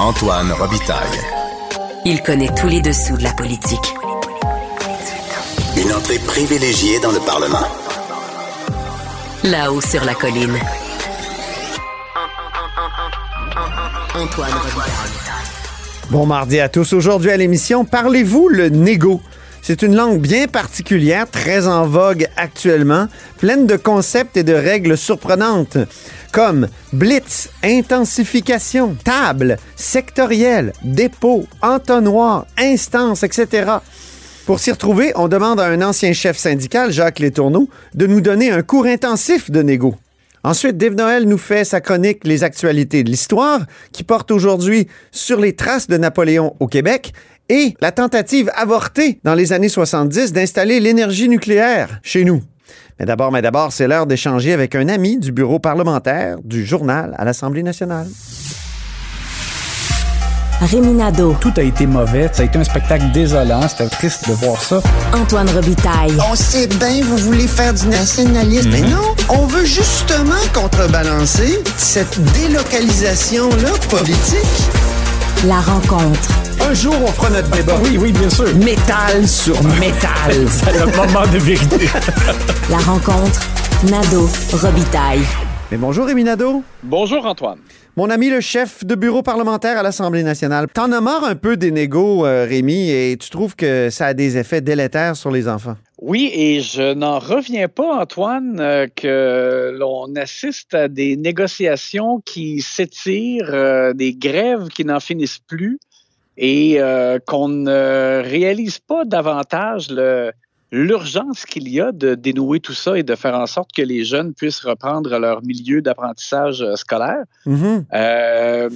Antoine Robitaille. Il connaît tous les dessous de la politique. Une entrée privilégiée dans le Parlement. Là-haut sur la colline. Antoine Robitaille. Bon mardi à tous. Aujourd'hui à l'émission, parlez-vous le négo? C'est une langue bien particulière, très en vogue actuellement, pleine de concepts et de règles surprenantes, comme blitz, intensification, table, sectoriel, dépôt, entonnoir, instance, etc. Pour s'y retrouver, on demande à un ancien chef syndical, Jacques Létourneau, de nous donner un cours intensif de négo. Ensuite, Dave Noël nous fait sa chronique Les actualités de l'histoire, qui porte aujourd'hui sur les traces de Napoléon au Québec et la tentative avortée dans les années 70 d'installer l'énergie nucléaire chez nous. Mais d'abord, mais d'abord, c'est l'heure d'échanger avec un ami du bureau parlementaire du journal à l'Assemblée nationale. Réminado. Tout a été mauvais. Ça a été un spectacle désolant. C'était triste de voir ça. Antoine Robitaille. On sait bien, vous voulez faire du nationalisme. Mais non, on veut justement contrebalancer cette délocalisation-là politique. La rencontre. Un jour, on fera notre débat. Oui, oui, bien sûr. Métal sur métal. C'est le moment de vérité. La rencontre. Nado Robitaille. Mais bonjour, Rémi Nadeau. Bonjour Antoine. Mon ami le chef de bureau parlementaire à l'Assemblée nationale. T'en as marre un peu des négos, euh, Rémi, et tu trouves que ça a des effets délétères sur les enfants? Oui, et je n'en reviens pas, Antoine, euh, que l'on assiste à des négociations qui s'étirent, euh, des grèves qui n'en finissent plus, et qu'on ne réalise pas davantage le- l'urgence qu'il y a de dénouer tout ça et de faire en sorte que les jeunes puissent reprendre leur milieu d'apprentissage euh, scolaire. Mhm. Euh,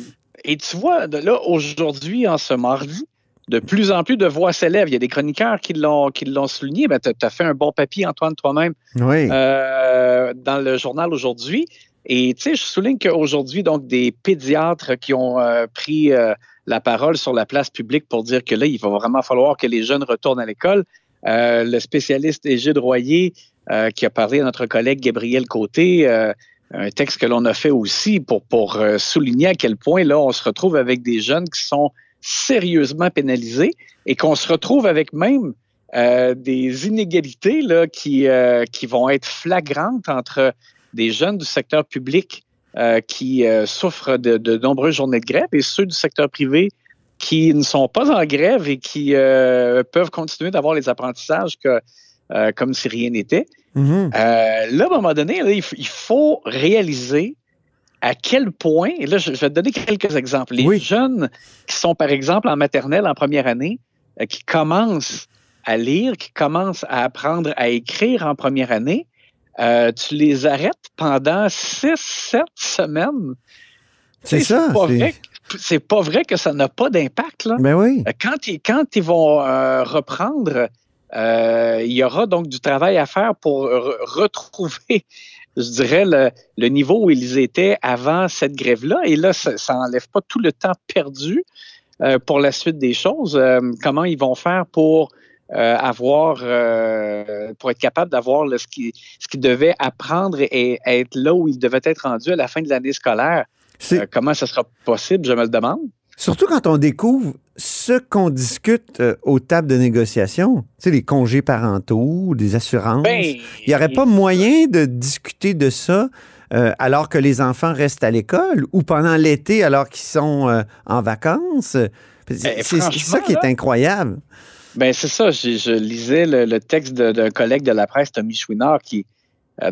et tu vois, là, aujourd'hui, en ce mardi, de plus en plus de voix s'élèvent. Il y a des chroniqueurs qui l'ont, qui l'ont souligné. Ben, tu as fait un bon papier, Antoine, toi-même, Oui. euh, dans le journal aujourd'hui. Et tu sais, je souligne qu'aujourd'hui, donc, des pédiatres qui ont euh, pris euh, la parole sur la place publique pour dire que là, il va vraiment falloir que les jeunes retournent à l'école. Euh, le spécialiste Égide Royer, euh, qui a parlé à notre collègue Gabriel Côté, euh, un texte que l'on a fait aussi pour, souligner à quel point là, on se retrouve avec des jeunes qui sont sérieusement pénalisés et qu'on se retrouve avec même des inégalités là, qui, qui vont être flagrantes entre des jeunes du secteur public qui souffrent de, de nombreuses journées de grève et ceux du secteur privé qui ne sont pas en grève et qui euh, peuvent continuer d'avoir les apprentissages que, euh, comme si rien n'était. Mhm. Euh, là, à un moment donné, là, il, faut réaliser à quel point, et là, je, je vais te donner quelques exemples. Les Oui. jeunes qui sont, par exemple, en maternelle en première année, euh, qui commencent à lire, qui commencent à apprendre à écrire en première année, euh, tu les arrêtes pendant six, sept semaines. C'est ça. pas vrai C'est pas vrai que ça n'a pas d'impact. là. Ben oui. Euh, Quand ils, quand ils vont euh, reprendre, euh, il y aura donc du travail à faire pour re- retrouver, je dirais, le, le niveau où ils étaient avant cette grève-là. Et là, ça n'enlève pas tout le temps perdu euh, pour la suite des choses. Comment ils vont faire pour euh, avoir, euh, pour être capable d'avoir ce qu'ils ce qu'ils devaient apprendre et, et être là où ils devaient être rendus à la fin de l'année scolaire? Euh, comment ça sera possible, je me le demande. surtout quand on découvre ce qu'on discute euh, aux tables de négociation, tu sais, les congés parentaux, des assurances. Ben, Il n'y aurait pas moyen de discuter de ça euh, alors que les enfants restent à l'école ou pendant l'été alors qu'ils sont en vacances. C'est Eh, ça qui est incroyable. Ben c'est ça. Je, je lisais le, le texte d'un collègue de la presse, Tommy Chouinard, qui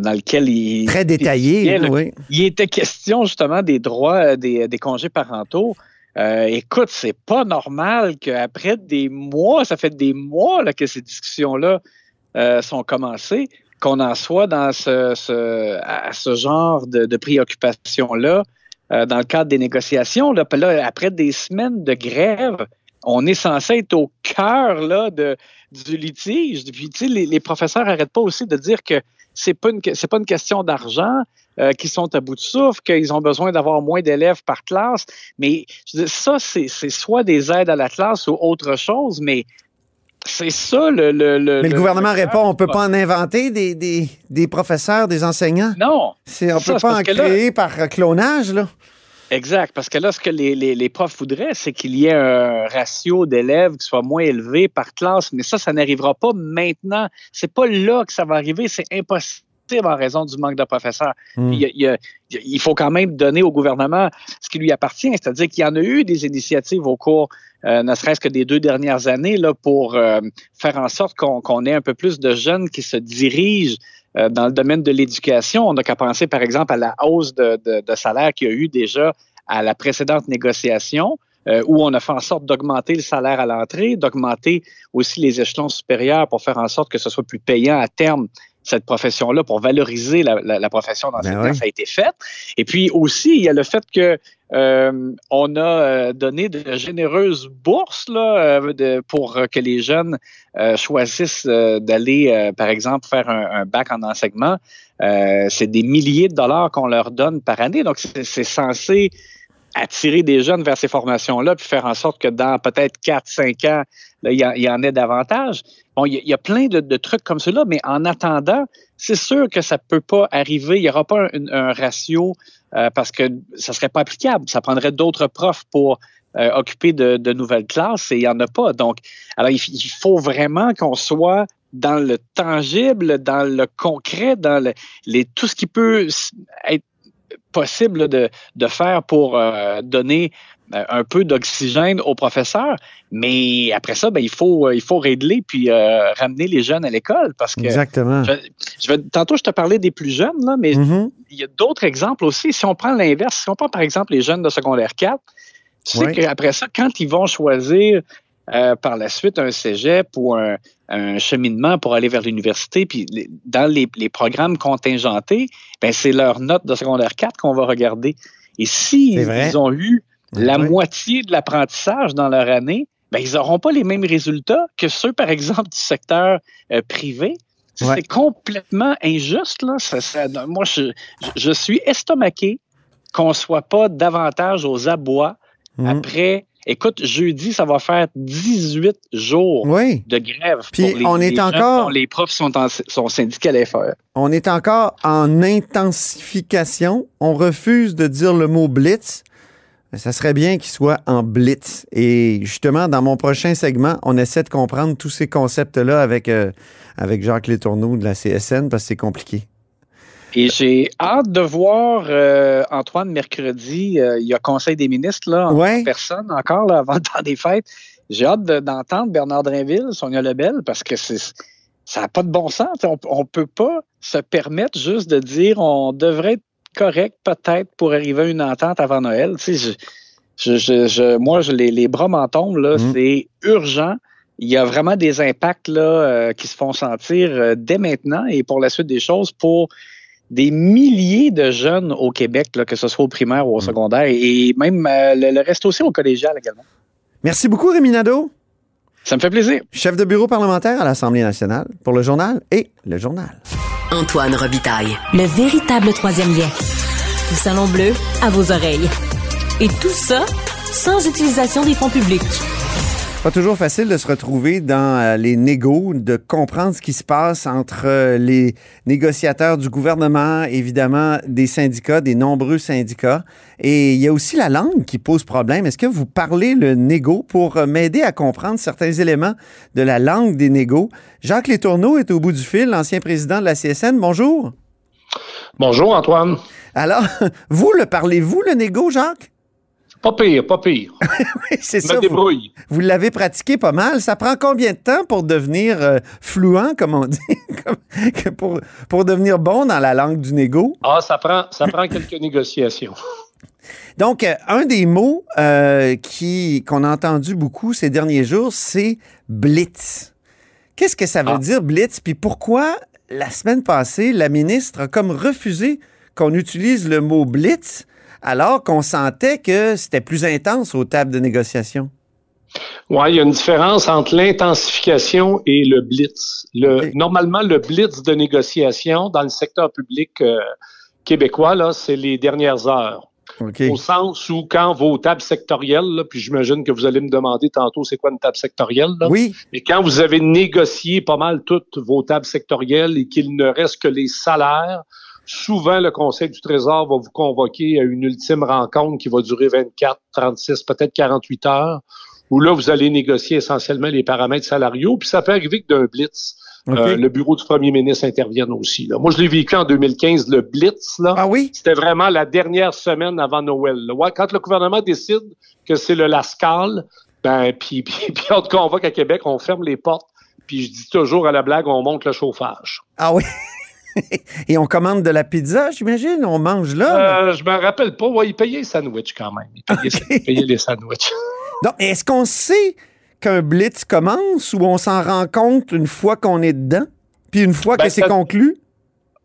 dans lequel il Très détaillé, là, oui. il était question justement des droits euh, des, des congés parentaux. Euh, écoute, c'est pas normal qu'après des mois, ça fait des mois là, que ces discussions-là euh, sont commencées, qu'on en soit dans ce, ce- à ce genre de, de préoccupation-là euh, dans le cadre des négociations. Là, après des semaines de grève, on est censé être au cœur là, de, du litige. Puis, tu sais, les, les professeurs n'arrêtent pas aussi de dire que c'est pas une, c'est pas une question d'argent, euh, qu'ils sont à bout de souffle, qu'ils ont besoin d'avoir moins d'élèves par classe. Mais je ça, c'est, c'est soit des aides à la classe ou autre chose, mais c'est ça le. le, le Mais le gouvernement répond, on du peut pas en inventer des, des, des professeurs, des enseignants? Non. C'est, on Ça, peut c'est pas en là- créer par euh, clonage, là? Exact, parce que là, ce que les, les, les profs voudraient, c'est qu'il y ait un ratio d'élèves qui soit moins élevé par classe, mais ça, ça n'arrivera pas maintenant. C'est pas là que ça va arriver, c'est impossible en raison du manque de professeurs. Hmm. Il, il il faut quand même donner au gouvernement ce qui lui appartient, c'est-à-dire qu'il y en a eu des initiatives au cours, euh, ne serait-ce que des deux dernières années, là, pour euh, faire en sorte qu'on qu'on ait un peu plus de jeunes qui se dirigent euh, dans le domaine de l'éducation. On n'a qu'à penser, par exemple, à la hausse de, salaire qu'il y a eu déjà à la précédente négociation, euh, où on a fait en sorte d'augmenter le salaire à l'entrée, d'augmenter aussi les échelons supérieurs pour faire en sorte que ce soit plus payant à terme cette profession-là pour valoriser la, la- la profession d'enseignant. Ben oui. Ça a été fait. Et puis aussi, il y a le fait que euh, on a euh, donné de généreuses bourses là, euh, de- pour que les jeunes euh, choisissent euh, d'aller, par exemple, faire un, un bac en enseignement. C'est des milliers de dollars qu'on leur donne par année. Donc, c'est censé attirer des jeunes vers ces formations-là, puis faire en sorte que dans peut-être 4-5 ans, il, y en- ait davantage. Bon, il y, a- a plein de, trucs comme cela, mais en attendant, c'est sûr que ça peut pas arriver. Il n'y aura pas un, ratio euh, parce que ça serait pas applicable. Ça prendrait d'autres profs pour euh, occuper de, nouvelles classes et il n'y en a pas. Donc, alors il, faut vraiment qu'on soit dans le tangible, dans le concret, dans le, les, tout ce qui peut être possible là, de, de faire pour euh, donner euh, un peu d'oxygène aux professeurs. Mais après ça, ben, il, faut, euh, il faut régler puis euh, ramener les jeunes à l'école parce que Exactement. je, je vais, tantôt, je te parlais des plus jeunes, là, mais Mhm. il y a d'autres exemples aussi. Si on prend l'inverse, si on prend par exemple les jeunes de secondaire 4, tu sais Oui. qu'après ça, quand ils vont choisir euh, par la suite un cégep ou un, un cheminement pour aller vers l'université, puis les- dans les, les programmes contingentés, ben c'est leur note de secondaire 4 qu'on va regarder. Et s'ils ont eu la moitié de l'apprentissage dans leur année, ben, ils n'auront pas les mêmes résultats que ceux, par exemple, du secteur euh, privé. Ouais. C'est complètement injuste. Là. Ça- ça- moi, je, suis estomaqué qu'on ne soit pas davantage aux abois Mhm. après. Écoute, jeudi, ça va faire 18 jours Oui. de grève. Puis pour les, on est les encore- les profs sont, en, sont syndiqués à l'FR. On est encore en intensification. On refuse de dire le mot blitz. Ça serait bien qu'il soit en blitz. Et justement, dans mon prochain segment, on essaie de comprendre tous ces concepts-là avec, euh, avec Jacques Létourneau de la CSN parce que c'est compliqué. Et j'ai hâte de voir euh, Antoine mercredi. euh, il y a Conseil des ministres là, en Ouais. personne encore là, avant le temps des fêtes. J'ai hâte de- d'entendre Bernard Drinville, Sonia Lebel, parce que c'est ça n'a pas de bon sens. On ne peut pas se permettre juste de dire on devrait être correct peut-être pour arriver à une entente avant Noël. Tu sais, je, je, je- moi, je, les, les bras m'en tombent, là, Mhm. c'est urgent. Il y a vraiment des impacts là, euh, qui se font sentir euh, dès maintenant et pour la suite des choses pour des milliers de jeunes au Québec, là, que ce soit au primaire ou au secondaire, et même euh, le, le reste aussi au collégial également. Merci beaucoup, Rémi Nadeau, Ça me fait plaisir. chef de bureau parlementaire à l'Assemblée nationale pour le journal et le journal. Antoine Robitaille. Le véritable troisième lien. Le salon bleu à vos oreilles. Et tout ça sans utilisation des fonds publics. Pas toujours facile de se retrouver dans euh, les négos, de comprendre ce qui se passe entre euh, les négociateurs du gouvernement, évidemment des syndicats, des nombreux syndicats. Et il y a aussi la langue qui pose problème. Est-ce que vous parlez le négo pour euh, m'aider à comprendre certains éléments de la langue des négos? Jacques Létourneau est au bout du fil, l'ancien président de la CSN. Bonjour. Bonjour Antoine. Alors, vous le parlez-vous, le négo, Jacques? Pas pire, pas pire. Oui, c'est Je ça. me vous- débrouille. Vous l'avez pratiqué pas mal. Ça prend combien de temps pour devenir euh, fluent, comme on dit, pour, pour devenir bon dans la langue du négo? Ah, ça prend, ça prend quelques négociations. Donc, euh, un des mots euh, qui, qu'on a entendu beaucoup ces derniers jours, c'est blitz. Qu'est-ce que ça veut Ah. dire, blitz? Puis pourquoi, la semaine passée, la ministre a comme refusé qu'on utilise le mot blitz alors qu'on sentait que c'était plus intense aux tables de négociation? Oui, il y a une différence entre l'intensification et le blitz. Le. Normalement, le blitz de négociation dans le secteur public euh, québécois, là, c'est les dernières heures. Au sens où quand vos tables sectorielles, là, puis j'imagine que vous allez me demander tantôt c'est quoi une table sectorielle, là, Oui, et quand vous avez négocié pas mal toutes vos tables sectorielles et qu'il ne reste que les salaires souvent le Conseil du Trésor va vous convoquer à une ultime rencontre qui va durer 24, 36, peut-être 48 heures, où là, vous allez négocier essentiellement les paramètres salariaux, puis ça peut arriver que d'un blitz, euh, le bureau du premier ministre intervienne aussi. Là. Moi, je l'ai vécu en 2015, le blitz, là. Ah oui? C'était vraiment la dernière semaine avant Noël. là. Ouais, quand le gouvernement décide que c'est le Lascal, ben, puis, puis, puis on te convoque à Québec, on ferme les portes, puis je dis toujours à la blague, on monte le chauffage. Ah oui? Et on commande de la pizza, j'imagine? On mange là? Euh, je me rappelle pas, ouais, ils payaient les sandwichs quand même. Ils payaient, Ok. ils payaient les sandwichs. Donc, est-ce qu'on sait qu'un blitz commence ou on s'en rend compte une fois qu'on est dedans? Puis une fois Ben, que c'est ça- conclu?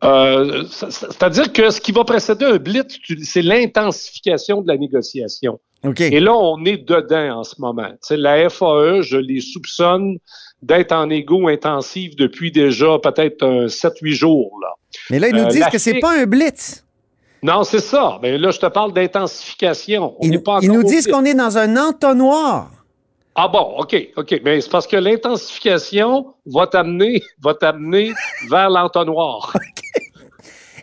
Euh, C'est-à-dire que ce qui va précéder un blitz, c'est l'intensification de la négociation. Et là, on est dedans en ce moment. La FAE, je les soupçonne d'être en égo intensif depuis déjà peut-être un 7-8 jours. Là. Mais là, ils nous euh, disent que c'est pas un blitz. Non, c'est ça. Mais là, je te parle d'intensification. On Ils, pas nous disent qu'on est dans un entonnoir. Ah bon, OK, OK. Mais c'est parce que l'intensification va t'amener, va t'amener vers l'entonnoir.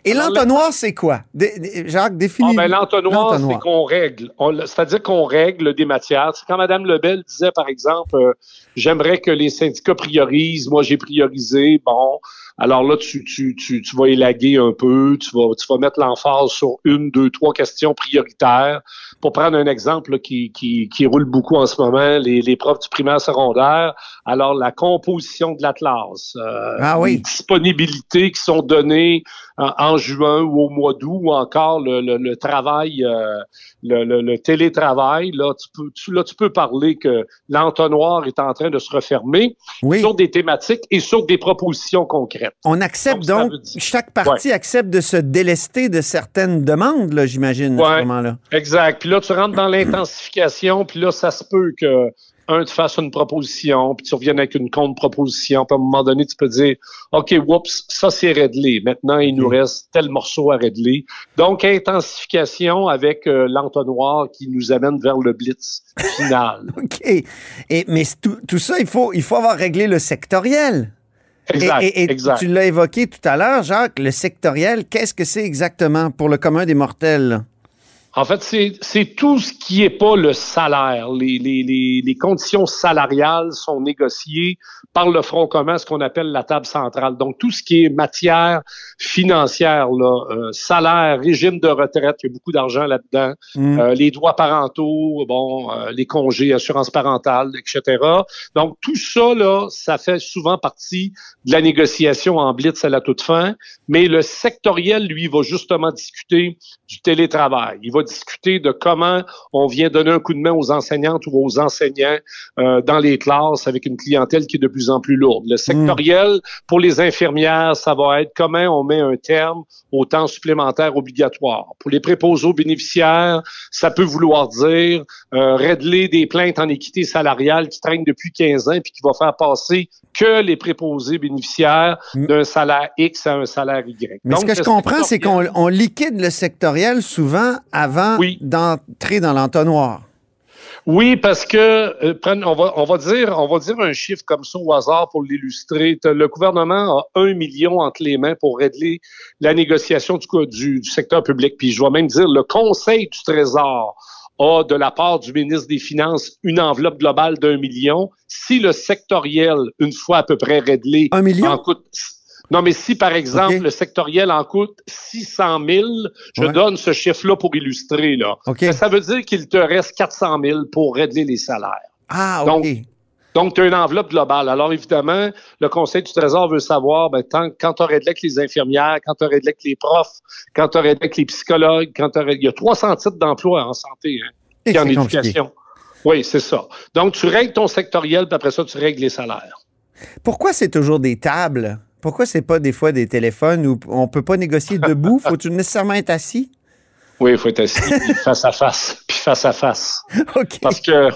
Et l'entonnoir, c'est quoi? Dé- dé- Jacques, Ah, définis. ben, l'entonnoir, c'est qu'on règle. C'est-à-dire qu'on règle des matières. C'est quand Mme Lebel disait, par exemple, euh, j'aimerais que les syndicats priorisent. Moi, j'ai priorisé. Bon. Alors là, tu, tu, tu, tu vas élaguer un peu. Tu vas, tu vas mettre l'emphase sur une, deux, trois questions prioritaires. Pour prendre un exemple là, qui, qui, qui roule beaucoup en ce moment, les, les profs du primaire secondaire. Alors, la composition de l'Atlas. euh, Ah oui. les disponibilités qui sont données en, en juin ou au mois d'août ou encore le, le, le travail, euh, le, le, le télétravail, là tu, peux, tu, là, tu peux parler que l'entonnoir est en train de se refermer Oui. sur des thématiques et sur des propositions concrètes. On accepte Donc, chaque partie accepte de se délester de certaines demandes, là, j'imagine, à ce moment-là. Exact. Puis là, tu rentres dans l'intensification, puis là, ça se peut que un te fasse une proposition, puis tu reviennes avec une contre-proposition, puis à un moment donné, tu peux dire OK, whoops, ça c'est réglé. Maintenant, il nous reste tel morceau à régler. Donc, intensification avec euh, l'entonnoir qui nous amène vers le blitz final. OK. Et, mais tout ça, il faut, il faut avoir réglé le sectoriel. Et- Exact. et, et exact. tu l'as évoqué tout à l'heure, Jacques, le sectoriel, qu'est-ce que c'est exactement pour le commun des mortels? En fait, c'est tout ce qui est pas le salaire. Les, les, les, les conditions salariales sont négociées par le Front commun, ce qu'on appelle la table centrale. Donc, tout ce qui est matière financière, là, euh, salaire, régime de retraite, il y a beaucoup d'argent là-dedans, Hmm. euh, les droits parentaux, bon, euh, les congés, assurance parentale, etc. Donc, tout ça, là, ça fait souvent partie de la négociation en blitz à la toute fin. Mais le sectoriel, lui, va justement discuter du télétravail. Il va discuter de comment on vient donner un coup de main aux enseignantes ou aux enseignants euh, dans les classes avec une clientèle qui est de plus en plus lourde. Le sectoriel, pour les infirmières, ça va être comment on met un terme au temps supplémentaire obligatoire. Pour les préposés aux bénéficiaires, ça peut vouloir dire euh, régler des plaintes en équité salariale qui traînent depuis 15 ans puis qui va faire passer que les préposés bénéficiaires Mm. d'un salaire X à un salaire Y. Mais ce Donc, que je comprends, c'est qu'on liquide le sectoriel souvent avant Oui. d'entrer dans l'entonnoir. Oui, parce que euh, prenez- on va on va dire on va dire un chiffre comme ça au hasard pour l'illustrer. Le gouvernement a un million entre les mains pour régler la négociation du, du, du secteur public. Puis je vais même dire le Conseil du Trésor a de la part du ministre des Finances une enveloppe globale d'un million. Si le sectoriel, une fois à peu près réglé, Un million? en coûte non, mais si, par exemple, le sectoriel en coûte 600 000, je Ouais. donne ce chiffre-là pour illustrer, là. Ça veut dire qu'il te reste 400 000 pour régler les salaires. Ah, OK. Donc, Donc, tu as une enveloppe globale. Alors, évidemment, le Conseil du Trésor veut savoir, ben, tant- quand tu réglé avec les infirmières, quand tu réglé avec les profs, quand tu réglé avec les psychologues, quand tu Il y a 300 titres d'emploi en santé hein, Et et en c'est compliqué. éducation. Oui, c'est ça. Donc, tu règles ton sectoriel, puis après ça, tu règles les salaires. Pourquoi c'est toujours des tables? Pourquoi c'est pas des fois des téléphones où on peut pas négocier debout? Faut-tu nécessairement être assis? Oui, il faut être assis puis face à face, puis face à face. Parce que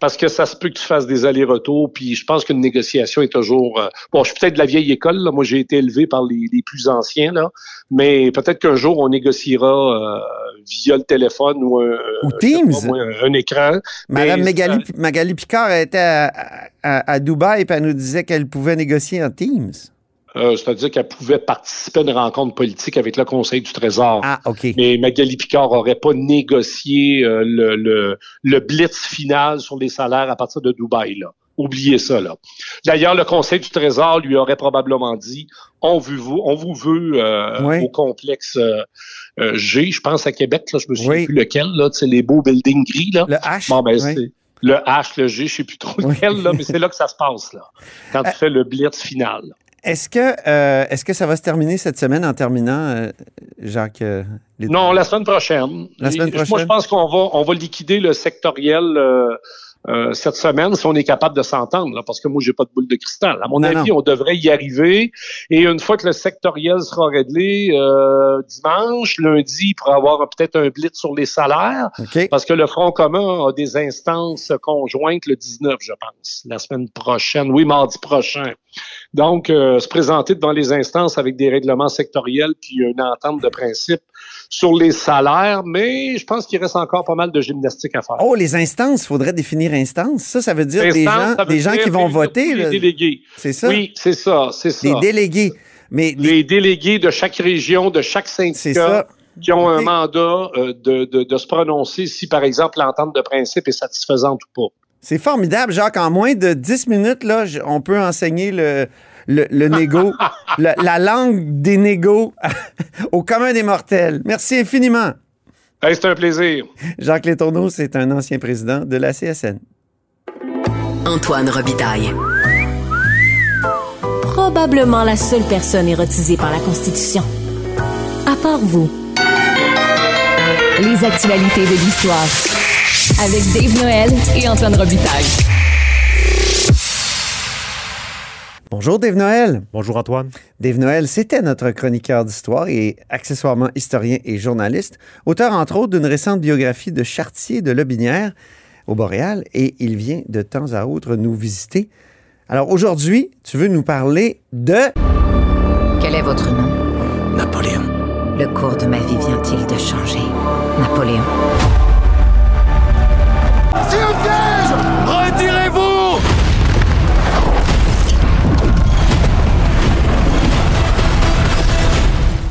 parce que ça se peut que tu fasses des allers-retours, puis je pense qu'une négociation est toujours... euh, bon, je suis peut-être de la vieille école, là. moi j'ai été élevé par les, les plus anciens, là, mais peut-être qu'un jour on négociera euh, via le téléphone ou un, Ou je sais Teams. pas, moi, un écran. Madame Mais Magali, Picard était à, à, à Dubaï et elle nous disait qu'elle pouvait négocier en Teams. Euh, C'est-à-dire qu'elle pouvait participer à une rencontre politique avec le Conseil du Trésor. Ah, OK. Mais Magali Picard n'aurait pas négocié euh, le, le, le blitz final sur les salaires à partir de Dubaï. Là. Oubliez ça. là. D'ailleurs, le Conseil du Trésor lui aurait probablement dit on, vous, on vous veut euh, Oui. au complexe euh, euh, G, je pense à Québec, là, je me souviens Oui. plus lequel, là, sais, les beaux buildings gris. Là. Le H. Bon, ben, oui. c'est le H, le G, je sais plus trop lequel, là, mais c'est là que ça se passe, là, quand tu fais le blitz final. Est-ce que, euh, est-ce que ça va se terminer cette semaine en terminant, euh, Jacques? euh, les- Non, la semaine prochaine. La semaine Et- Moi, prochaine? je pense qu'on va, on va liquider le sectoriel euh, euh, cette semaine si on est capable de s'entendre, parce que moi, j'ai pas de boule de cristal. À mon Non, avis, non. on devrait y arriver. Et une fois que le sectoriel sera réglé euh, dimanche, lundi, il pourra y avoir peut-être un blitz sur les salaires, OK. parce que le Front commun a des instances conjointes le 19, je pense, la semaine prochaine. Oui, mardi prochain. Donc, euh, se présenter devant les instances avec des règlements sectoriels puis une entente de principe sur les salaires, mais je pense qu'il reste encore pas mal de gymnastique à faire. Oh, les instances, il faudrait définir instances. Ça, ça veut dire des gens, des gens qui vont voter. Les délégués. C'est ça? Oui, c'est ça, c'est ça. Des délégués. Mais les- Les délégués de chaque région, de chaque syndicat ça. qui ont un mandat euh, de, de, de se prononcer si, par exemple, l'entente de principe est satisfaisante ou pas. C'est formidable, Jacques. En moins de 10 minutes, là, je- on peut enseigner le, le, le négo, le- la langue des négos au commun des mortels. Merci infiniment. Hey, c'est un plaisir. Jacques Létourneau, c'est un ancien président de la CSN. Antoine Robitaille. Probablement la seule personne érotisée par la Constitution. À part vous. Les actualités de l'histoire. Avec Dave Noël et Antoine Robitaille. Bonjour, Dave Noël. Bonjour Antoine. Dave Noël, c'était notre chroniqueur d'histoire et accessoirement historien et journaliste, auteur entre autres d'une récente biographie de Chartier de Lobinière au Boréal et il vient de temps à autre nous visiter. Alors aujourd'hui, tu veux nous parler de... Quel est votre nom? Napoléon. Le cours de ma vie vient-il de changer? Napoléon.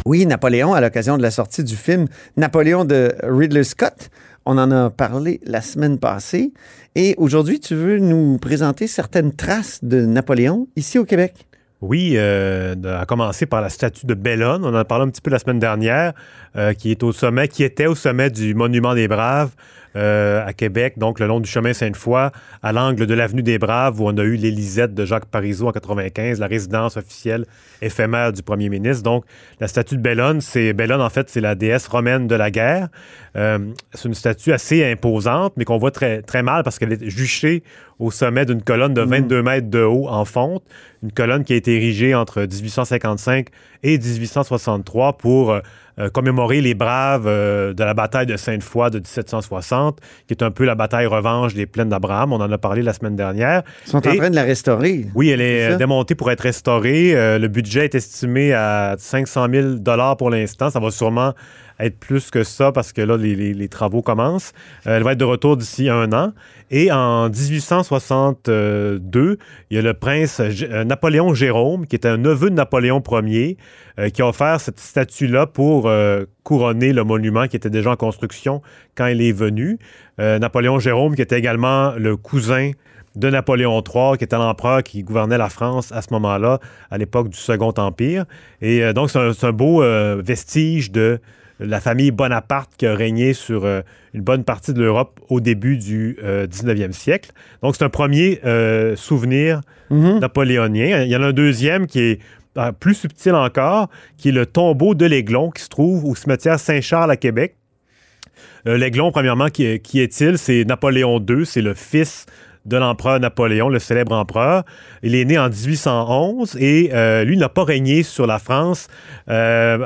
Oui, Napoléon, à l'occasion de la sortie du film Napoléon de Ridley Scott. On en a parlé la semaine passée. Et aujourd'hui, tu veux nous présenter certaines traces de Napoléon ici au Québec? Oui, euh, à commencer par la statue de Bellone. On en a parlé un petit peu la semaine dernière, euh, qui est au sommet, qui était au sommet du Monument des Braves euh, à Québec, donc le long du chemin Sainte-Foy, à l'angle de l'avenue des Braves, où on a eu l'Élisette de Jacques Parizeau en 95, la résidence officielle éphémère du premier ministre. Donc, la statue de Bellone, c'est Bellone, en fait, c'est la déesse romaine de la guerre. Euh, c'est une statue assez imposante, mais qu'on voit très, très mal parce qu'elle est juchée au sommet d'une colonne de 22 mètres de haut en fonte, une colonne qui a été érigée entre 1855 et 1863 pour euh, commémorer les braves euh, de la bataille de Sainte-Foy de 1760, qui est un peu la bataille revanche des plaines d'Abraham. On en a parlé la semaine dernière. Ils sont en train de la restaurer. Oui, elle est euh, démontée pour être restaurée. Le budget est estimé à 500 000 pour l'instant. Ça va sûrement être plus que ça parce que là, les, les- travaux commencent. Euh, elle va être de retour d'ici un an. Et en 1862, il y a le prince euh, Napoléon Jérôme, qui était un neveu de Napoléon Ier, euh, qui a offert cette statue-là pour couronner le monument qui était déjà en construction quand il est venu. Napoléon Jérôme, qui était également le cousin de Napoléon III, qui était l'empereur qui gouvernait la France à ce moment-là, à l'époque du Second Empire. Et donc, c'est un, beau vestige de la famille Bonaparte qui a régné sur euh, une bonne partie de l'Europe au début du euh, 19e siècle. Donc, c'est un premier euh, souvenir Mhm. napoléonien. Il y en a un deuxième qui est euh, plus subtil encore, qui est le tombeau de l'Aiglon, qui se trouve au cimetière Saint-Charles à Québec. L'Aiglon, premièrement, qui, qui est-il? C'est Napoléon II, c'est le fils de l'empereur Napoléon, le célèbre empereur. Il est né en 1811 et euh, lui n'a pas régné sur la France, euh,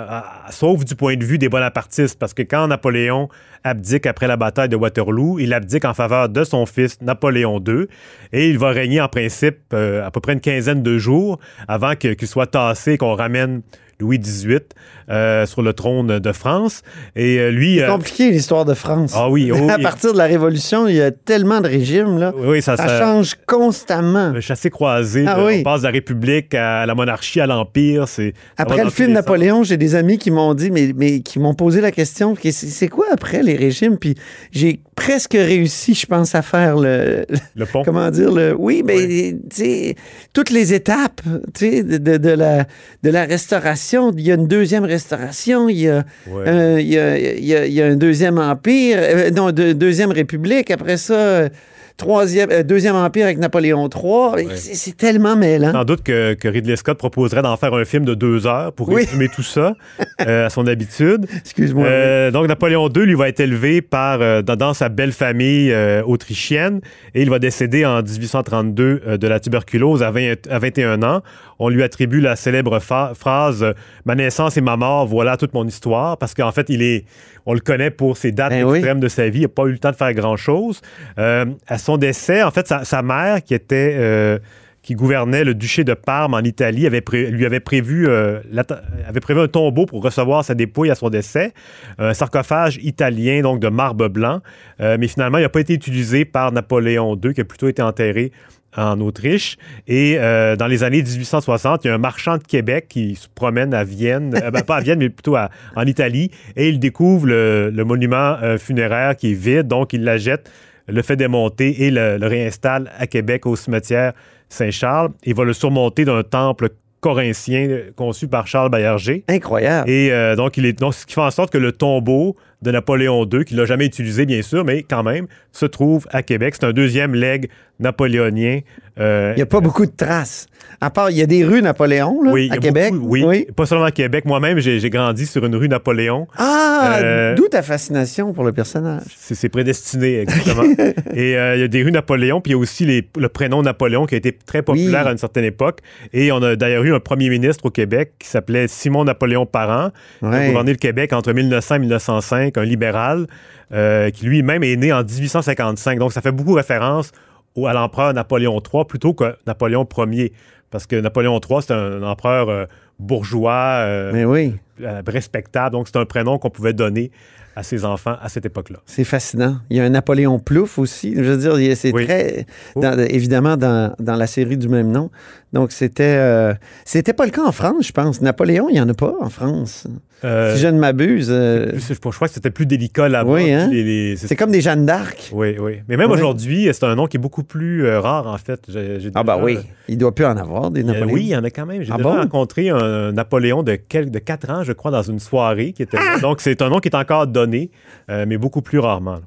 sauf du point de vue des bonapartistes, parce que quand Napoléon abdique après la bataille de Waterloo, il abdique en faveur de son fils Napoléon II et il va régner en principe euh, à peu près une quinzaine de jours avant qu'il soit tassé et qu'on ramène Louis XVIII euh, sur le trône de France. Et euh, lui... C'est euh, compliqué l'histoire de France. Ah oui, oh, à partir de la Révolution, il y a tellement de régimes, là. oui, ça, Ça ça- change constamment. le chassé-croisé, Ah de- oui. on passe de la République à la monarchie, à l'Empire. c'est Après le film Napoléon, j'ai des amis qui m'ont dit, mais, mais qui m'ont posé la question, que c'est quoi après les régimes? Puis j'ai presque réussi, je pense, à faire le. Le pont. comment dire le oui mais tu sais toutes les étapes tu sais de, de, de la de la restauration il y a une deuxième restauration il y a Ouais. euh, il y, a, il y a- il y a un deuxième empire euh, non de- deuxième république après ça euh, troisième euh, deuxième empire avec Napoléon III c'est c'est tellement mêlant Sans doute que, que Ridley Scott proposerait d'en faire un film de deux heures pour Oui. résumer tout ça euh, à son habitude. excuse-moi Euh, donc, Napoléon II, lui, va être élevé par, dans, dans sa belle famille autrichienne et il va décéder en 1832 euh, de la tuberculose à, 20 à 21 ans. On lui attribue la célèbre phrase Ma naissance et ma mort, voilà toute mon histoire, parce qu'en fait, il est, on le connaît pour ses dates Ben oui. extrêmes de sa vie. Il n'a pas eu le temps de faire grand-chose. Euh, à son décès, en fait, sa, sa mère, qui était. euh, qui gouvernait le duché de Parme en Italie, avait lui avait prévu, euh, avait prévu un tombeau pour recevoir sa dépouille à son décès, un sarcophage italien, donc de marbre blanc, Euh, mais finalement, il n'a pas été utilisé par Napoléon II, qui a plutôt été enterré en Autriche. Et euh, dans les années 1860, il y a un marchand de Québec qui se promène à Vienne, euh, ben, pas à Vienne, mais plutôt à- en Italie, et il découvre le, le monument euh, funéraire qui est vide, donc il la jette, le fait démonter et le, le réinstalle à Québec au cimetière Saint-Charles. Il va le surmonter d'un temple corinthien conçu par Charles Baillarger. incroyable Et donc, il est, donc, ce qui fait en sorte que le tombeau de Napoléon II, qu'il n'a jamais utilisé, bien sûr, mais quand même, se trouve à Québec. C'est un deuxième legs napoléonien. euh, il n'y a pas beaucoup de traces à part il y a des rues Napoléon là, oui, à Québec beaucoup- oui, pas seulement à Québec. Moi-même, j'ai grandi sur une rue Napoléon. ah Euh, d'où ta fascination pour le personnage C'est prédestiné, exactement. Et euh, il y a des rues Napoléon, puis il y a aussi les- le prénom Napoléon qui a été très populaire Oui. à une certaine époque. Et on a d'ailleurs eu un premier ministre au Québec qui s'appelait Simon Napoléon Parent, qui a gouverné le Québec entre 1900 et 1905, un libéral, euh, qui lui-même est né en 1855. Donc ça fait beaucoup référence au- à l'empereur Napoléon III plutôt que Napoléon Ier. Parce que Napoléon III, c'est un, empereur euh, bourgeois, euh, mais oui respectable. Donc c'est un prénom qu'on pouvait donner à ses enfants à cette époque-là. C'est fascinant. Il y a un Napoléon Plouffe aussi. Je veux dire, c'est Oui. très. Oh. dans- évidemment, dans, dans la série du même nom. Donc, c'était. euh, c'était pas le cas en France, je pense. Napoléon, il n'y en a pas en France. Euh, si je ne m'abuse. euh, je crois que c'était plus délicat là-bas. Oui, hein? Les- c'est- comme des Jeanne d'Arc. Oui, oui. Mais même Oui. aujourd'hui, c'est un nom qui est beaucoup plus rare, en fait. Ah, bah déjà- oui. Il doit plus en avoir des Napoléons. oui, il y en a quand même. J'ai Ah déjà bon? rencontré un Napoléon de, quel- de 4 ans, je crois, dans une soirée qui était là. Donc, c'est un nom qui est encore donné, mais beaucoup plus rarement.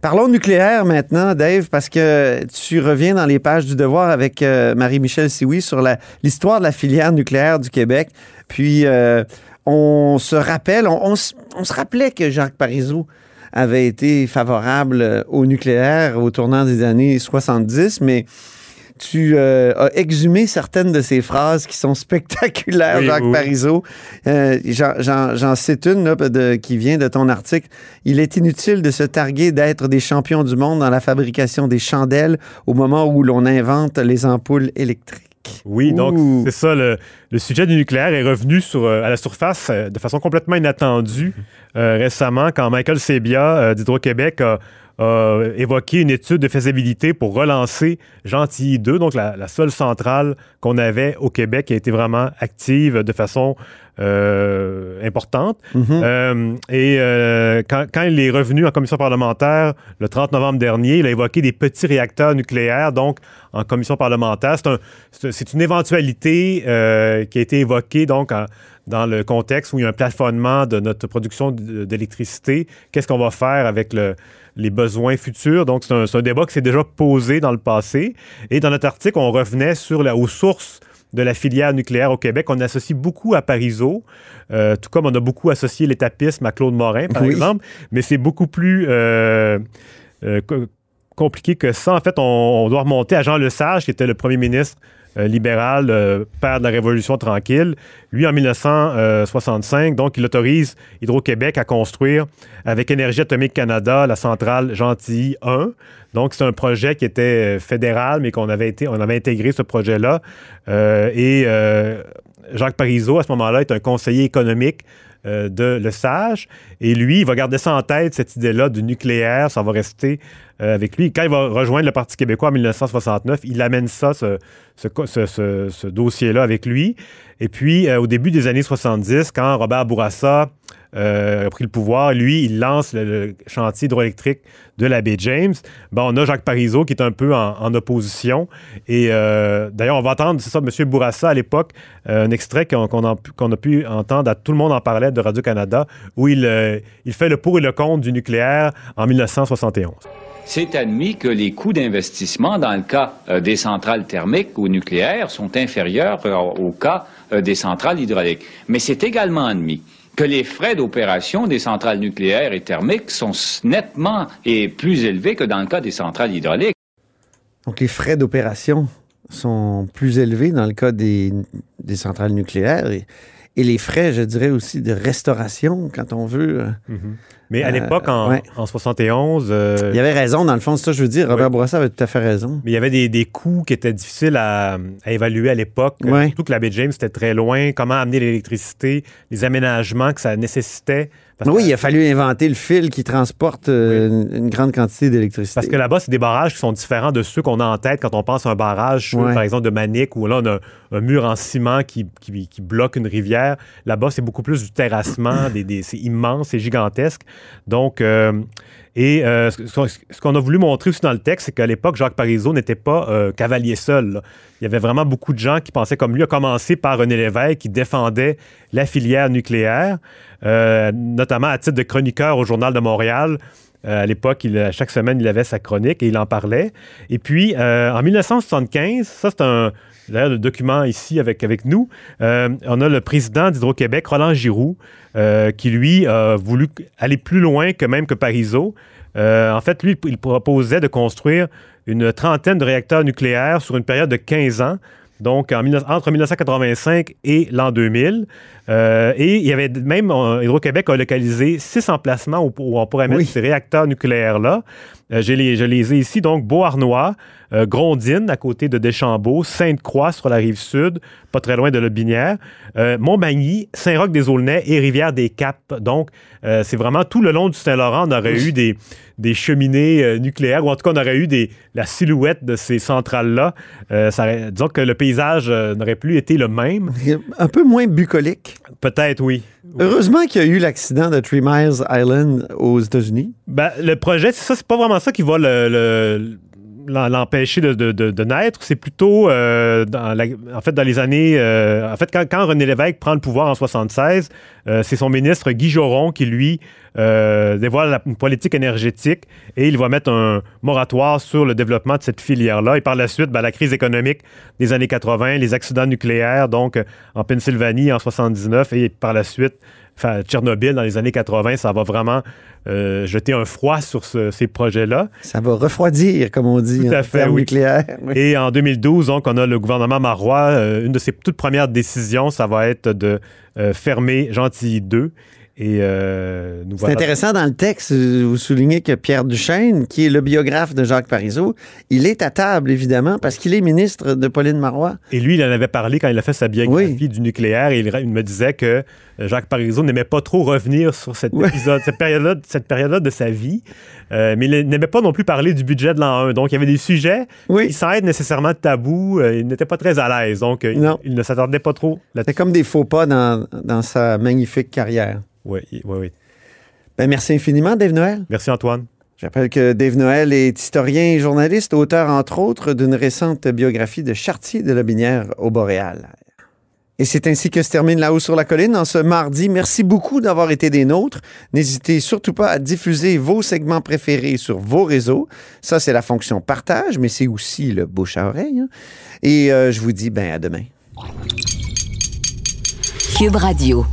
Parlons nucléaire maintenant, Dave, parce que tu reviens dans les pages du Devoir avec euh, Marie-Michel Sioui sur l'histoire de la filière nucléaire du Québec. Puis, euh, on se rappelle, on se rappelait que Jacques Parizeau avait été favorable euh, au nucléaire au tournant des années 70, mais tu euh, as exhumé certaines de ces phrases qui sont spectaculaires, Oui, Jacques oui. Parizeau. Euh, J'en cite une là, de- qui vient de ton article. Il est inutile de se targuer d'être des champions du monde dans la fabrication des chandelles au moment où l'on invente les ampoules électriques. Oui, donc c'est ça. Le, le sujet du nucléaire est revenu sur, euh, à la surface de façon complètement inattendue récemment quand Michael Sebia d'Hydro-Québec a, a évoqué une étude de faisabilité pour relancer Gentilly 2, donc la, la seule centrale qu'on avait au Québec qui a été vraiment active de façon euh, importante. Mhm. Euh, et euh, quand, quand il est revenu en commission parlementaire le 30 novembre dernier, il a évoqué des petits réacteurs nucléaires, donc en commission parlementaire. C'est un- c'est c'est une éventualité euh, qui a été évoquée donc en- dans le contexte où il y a un plafonnement de notre production d- d'électricité. Qu'est-ce qu'on va faire avec le- les besoins futurs? Donc, c'est un, débat qui s'est déjà posé dans le passé. Et dans notre article, on revenait sur la, aux sources de la filière nucléaire au Québec. On associe beaucoup à Parizeau, euh, tout comme on a beaucoup associé l'étapisme à Claude Morin, par Oui. exemple, mais c'est beaucoup plus euh, euh, co- compliqué que ça. En fait, on, on doit remonter à Jean Lesage, qui était le premier ministre euh, libéral, euh, père de la Révolution tranquille. Lui, en 1965, donc, il autorise Hydro-Québec à construire, avec Énergie atomique Canada, la centrale Gentilly 1. Donc, c'est un projet qui était euh, fédéral, mais qu'on avait, été, on avait intégré ce projet-là. Euh, et euh, Jacques Parizeau, à ce moment-là, est un conseiller économique euh, de Le Sage. Et lui, il va garder ça en tête, cette idée-là du nucléaire. Ça va rester euh, avec lui. Quand il va rejoindre le Parti québécois en 1969, il amène ça, ce, dossier-là avec lui. Et puis, euh, au début des années 70, quand Robert Bourassa euh, a pris le pouvoir. Lui, il lance le, chantier hydroélectrique de la baie James. On a Jacques Parizeau qui est un peu en, opposition. Et euh, d'ailleurs, on va entendre, c'est ça, M. Bourassa à l'époque, euh, un extrait qu'on a, pu entendre, à tout le monde en parlait de Radio-Canada, où il fait le pour et le contre du nucléaire en 1971 c'est admis que les coûts d'investissement dans le cas des centrales thermiques ou nucléaires sont inférieurs au cas des centrales hydrauliques. Mais c'est également admis que les frais d'opération des centrales nucléaires et thermiques sont nettement et plus élevés que dans le cas des centrales hydrauliques. Donc les frais d'opération sont plus élevés dans le cas des, centrales nucléaires et, les frais, je dirais aussi, de restauration quand on veut. Euh, mhm. Mais à l'époque, en, 71... Euh, il y avait raison, dans le fond, c'est ça je veux dire. Robert Bourassa avait tout à fait raison. Mais il y avait des, coûts qui étaient difficiles à, évaluer à l'époque. Surtout que la baie James était très loin. Comment amener l'électricité, les aménagements que ça nécessitait oui, il a fallu inventer le fil qui transporte euh, une grande quantité d'électricité. Parce que là-bas, c'est des barrages qui sont différents de ceux qu'on a en tête quand on pense à un barrage, par exemple, de Manic, où là, on a un, mur en ciment qui, bloque une rivière. Là-bas, c'est beaucoup plus du terrassement, des, c'est immense, c'est gigantesque. Donc, euh, et euh, ce qu'on a voulu montrer aussi dans le texte, c'est qu'à l'époque, Jacques Parizeau n'était pas cavalier seul. Il y avait vraiment beaucoup de gens qui pensaient comme lui, à commencer par René Lévesque, qui défendait la filière nucléaire. Euh, notamment à titre de chroniqueur au Journal de Montréal. Euh, à l'époque, chaque semaine, il avait sa chronique et il en parlait. Et puis, euh, en 1975, ça c'est un, le document ici avec, avec nous, on a le président d'Hydro-Québec, Roland Giroux, qui lui a voulu aller plus loin que même que Parizeau. en fait, lui, il proposait de construire une trentaine de réacteurs nucléaires sur une période de 15 ans donc entre 1985 et l'an 2000. Euh, et il y avait même, Hydro-Québec a localisé six emplacements où, on pourrait mettre ces réacteurs nucléaires-là. Euh, je, les, je, les, ai ici, donc Beauharnois, euh, Grondine à côté de Deschambault, Sainte-Croix sur la rive sud, pas très loin de la Binière, euh, Montmagny, Saint-Roch-des-Aulnay et Rivière-des-Caps. Donc, euh, c'est vraiment tout le long du Saint-Laurent, on aurait eu des, des cheminées nucléaires, ou en tout cas, on aurait eu des, la silhouette de ces centrales-là. disons que le paysage n'aurait plus été le même. Un peu moins bucolique. Peut-être, oui. Heureusement qu'il y a eu l'accident de Three Miles Island aux États-Unis. Ben, le projet, c'est ça, c'est pas vraiment ça qui va le l'empêcher de, naître, c'est plutôt euh, dans en fait dans les années euh, en fait quand, René Lévesque prend le pouvoir en 76, euh, c'est son ministre Guy Joron qui lui dévoile la, une politique énergétique et il va mettre un moratoire sur le développement de cette filière-là. Et par la suite, ben, la crise économique des années 80, les accidents nucléaires, donc en Pennsylvanie en 79 et par la suite Enfin, Tchernobyl dans les années 80, ça va vraiment euh, jeter un froid sur ces projets-là. Ça va refroidir, comme on dit, Tout à fait, nucléaire. Et en 2012, donc, on a le gouvernement marois. Euh, une de ses toutes premières décisions, ça va être de euh, fermer Gentilly 2 euh, C'est intéressant dans le texte, vous soulignez que Pierre Duchesne, qui est le biographe de Jacques Parizeau, il est à table, évidemment, parce qu'il est ministre de Pauline Marois. Et lui, il en avait parlé quand il a fait sa biographie du nucléaire et il, me disait que euh, Jacques Parizeau n'aimait pas trop revenir sur cet épisode, cette période-là cette période de sa vie, euh, mais il n'aimait pas non plus parler du budget de l'an 1. Donc, il y avait des sujets qui, sans être nécessairement tabous, il n'était pas très à l'aise. Donc, il, ne s'attendait pas trop. C'était comme des faux pas dans, dans sa magnifique carrière. Oui, oui, oui. Ben, merci infiniment, Dave Noël. Merci, Antoine. J'appelle que Dave Noël est historien et journaliste, auteur, entre autres, d'une récente biographie de Chartier de la Binière au Boréal. Et c'est ainsi que se termine La Haut sur la Colline en ce mardi. Merci beaucoup d'avoir été des nôtres. N'hésitez surtout pas à diffuser vos segments préférés sur vos réseaux. Ça, c'est la fonction partage, mais c'est aussi le bouche à oreille. Hein. Et euh, je vous dis ben à demain. Cube Radio.